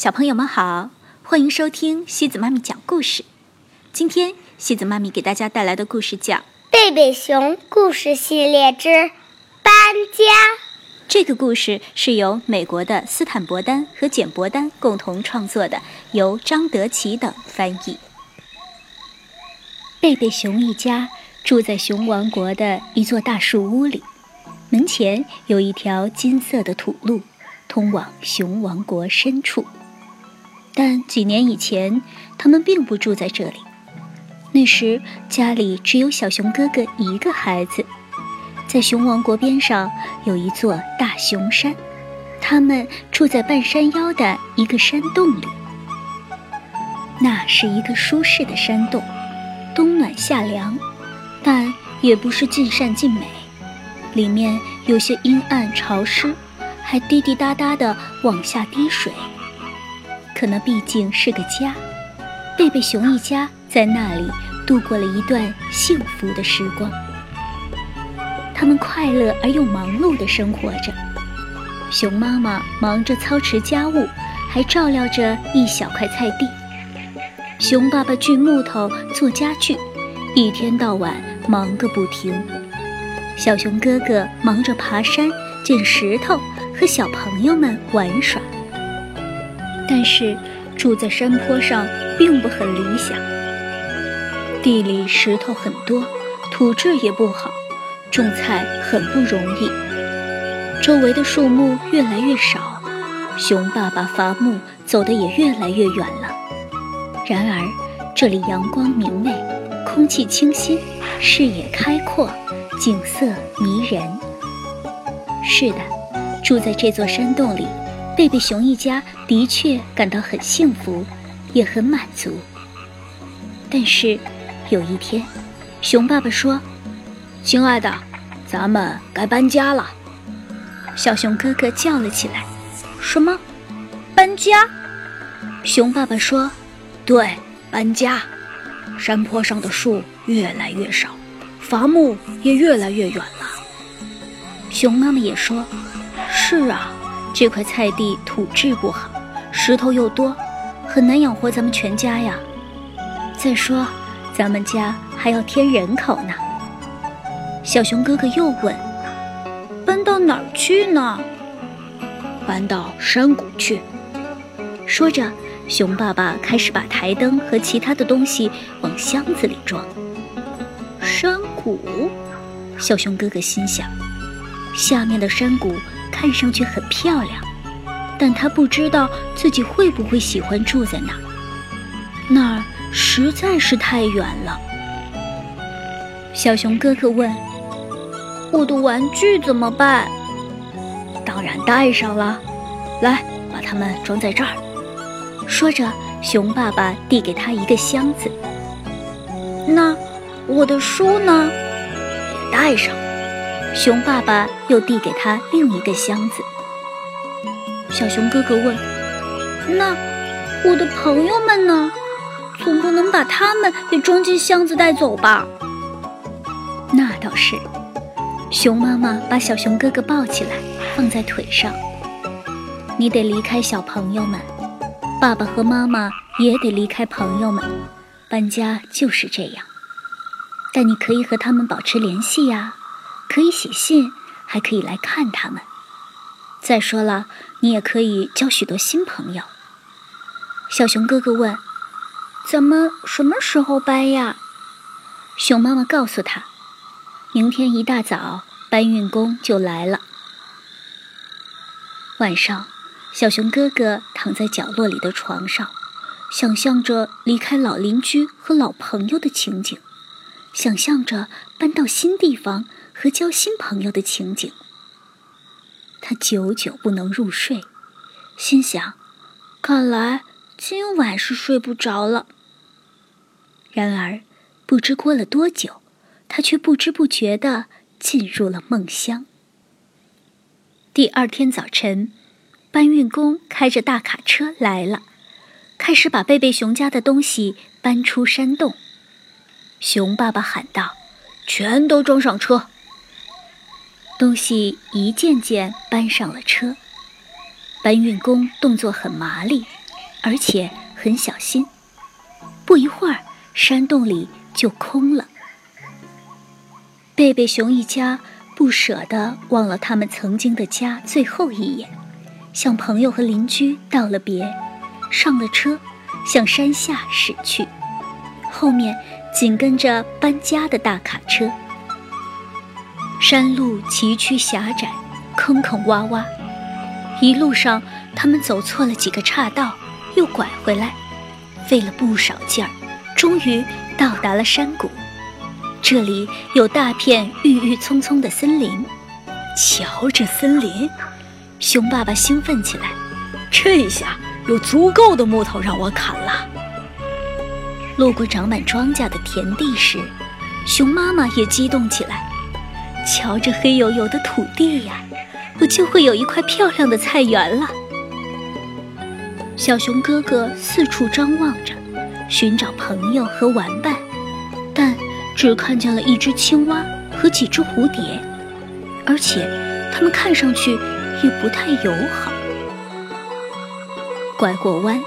小朋友们好，欢迎收听西子妈咪讲故事。今天西子妈咪给大家带来的故事叫《贝贝熊故事系列之搬家》。这个故事是由美国的斯坦伯丹和简伯丹共同创作的，由张德奇等翻译。贝贝熊一家住在熊王国的一座大树屋里，门前有一条金色的土路，通往熊王国深处。但几年以前，他们并不住在这里。那时家里只有小熊哥哥一个孩子。在熊王国边上有一座大熊山，他们住在半山腰的一个山洞里。那是一个舒适的山洞，冬暖夏凉，但也不是尽善尽美。里面有些阴暗潮湿，还滴滴答答地往下滴水。可那毕竟是个家，贝贝熊一家在那里度过了一段幸福的时光。他们快乐而又忙碌地生活着。熊妈妈忙着操持家务，还照料着一小块菜地。熊爸爸锯木头做家具，一天到晚忙个不停。小熊哥哥忙着爬山、捡石头，和小朋友们玩耍。但是住在山坡上并不很理想，地里石头很多，土质也不好，种菜很不容易。周围的树木越来越少，熊爸爸伐木走得也越来越远了。然而这里阳光明媚，空气清新，视野开阔，景色迷人。是的，住在这座山洞里。贝贝熊一家的确感到很幸福，也很满足。但是，有一天，熊爸爸说：“亲爱的，咱们该搬家了。”小熊哥哥叫了起来：“什么？搬家？”熊爸爸说：“对，搬家。山坡上的树越来越少，伐木也越来越远了。”熊妈妈也说：“是啊。”这块菜地土质不好，石头又多，很难养活咱们全家呀。再说，咱们家还要添人口呢。小熊哥哥又问：“搬到哪儿去呢？”“搬到山谷去。”说着，熊爸爸开始把台灯和其他的东西往箱子里装。山谷，小熊哥哥心想，下面的山谷。看上去很漂亮，但他不知道自己会不会喜欢住在那儿。那儿实在是太远了。小熊哥哥问：“我的玩具怎么办？”“当然带上了，来，把它们装在这儿。”说着，熊爸爸递给他一个箱子。“那我的书呢？”“也带上。”熊爸爸又递给他另一个箱子。小熊哥哥问：“那我的朋友们呢？总不能把他们也装进箱子带走吧？”那倒是。熊妈妈把小熊哥哥抱起来，放在腿上。你得离开小朋友们，爸爸和妈妈也得离开朋友们。搬家就是这样。但你可以和他们保持联系呀。可以写信，还可以来看他们。再说了，你也可以交许多新朋友。小熊哥哥问：“咱们什么时候搬呀？”熊妈妈告诉他：“明天一大早，搬运工就来了。”晚上，小熊哥哥躺在角落里的床上，想象着离开老邻居和老朋友的情景，想象着搬到新地方。和交新朋友的情景，他久久不能入睡，心想：看来今晚是睡不着了。然而，不知过了多久，他却不知不觉地进入了梦乡。第二天早晨，搬运工开着大卡车来了，开始把贝贝熊家的东西搬出山洞。熊爸爸喊道：“全都装上车！”东西一件件搬上了车，搬运工动作很麻利，而且很小心。不一会儿，山洞里就空了。贝贝熊一家不舍得忘了他们曾经的家最后一眼，向朋友和邻居道了别，上了车，向山下驶去。后面紧跟着搬家的大卡车。山路崎岖狭窄，坑坑洼洼，一路上他们走错了几个岔道，又拐回来，费了不少劲儿，终于到达了山谷。这里有大片郁郁葱葱的森林，瞧这森林，熊爸爸兴奋起来，这下有足够的木头让我砍了。路过长满庄稼的田地时，熊妈妈也激动起来，瞧这黑油油的土地呀，我就会有一块漂亮的菜园了。小熊哥哥四处张望着，寻找朋友和玩伴，但。只看见了一只青蛙和几只蝴蝶，而且它们看上去也不太友好。拐过弯，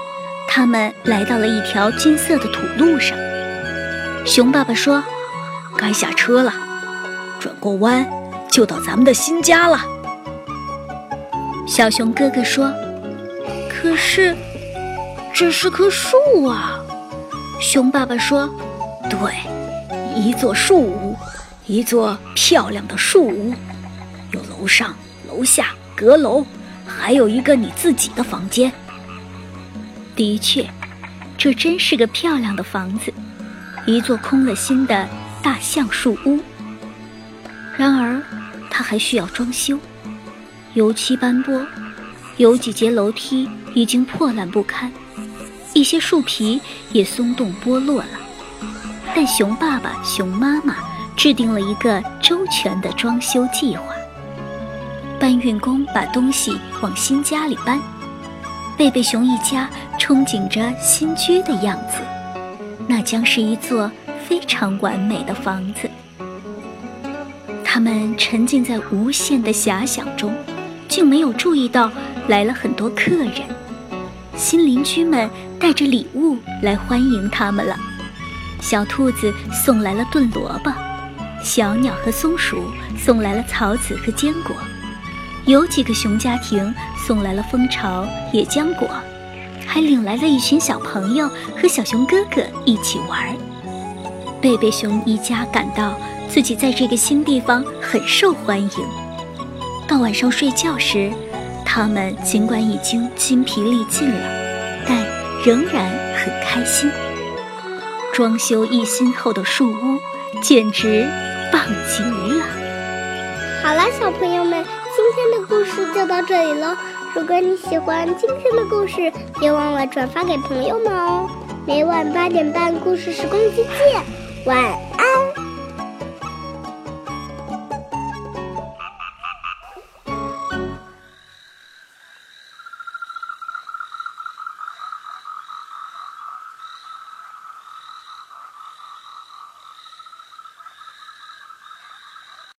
他们来到了一条金色的土路上。熊爸爸说：“该下车了，转过弯就到咱们的新家了。”小熊哥哥说：“可是，这是棵树啊。”熊爸爸说：“对。”一座树屋，一座漂亮的树屋，有楼上、楼下、阁楼，还有一个你自己的房间。的确，这真是个漂亮的房子，一座空了心的大橡树屋。然而，它还需要装修，油漆斑驳，有几节楼梯已经破烂不堪，一些树皮也松动剥落了。但熊爸爸、熊妈妈制定了一个周全的装修计划。搬运工把东西往新家里搬，贝贝熊一家憧憬着新居的样子，那将是一座非常完美的房子。他们沉浸在无限的遐想中，竟没有注意到来了很多客人，新邻居们带着礼物来欢迎他们了。小兔子送来了炖萝卜，小鸟和松鼠送来了草籽和坚果，有几个熊家庭送来了蜂巢、野浆果，还领来了一群小朋友和小熊哥哥一起玩。贝贝熊一家感到自己在这个新地方很受欢迎。到晚上睡觉时，他们尽管已经筋疲力尽了，但仍然很开心。装修一新后的树屋，简直棒极了！好了，小朋友们，今天的故事就到这里了。如果你喜欢今天的故事，别忘了转发给朋友们哦。每晚八点半，故事时光机见，晚安。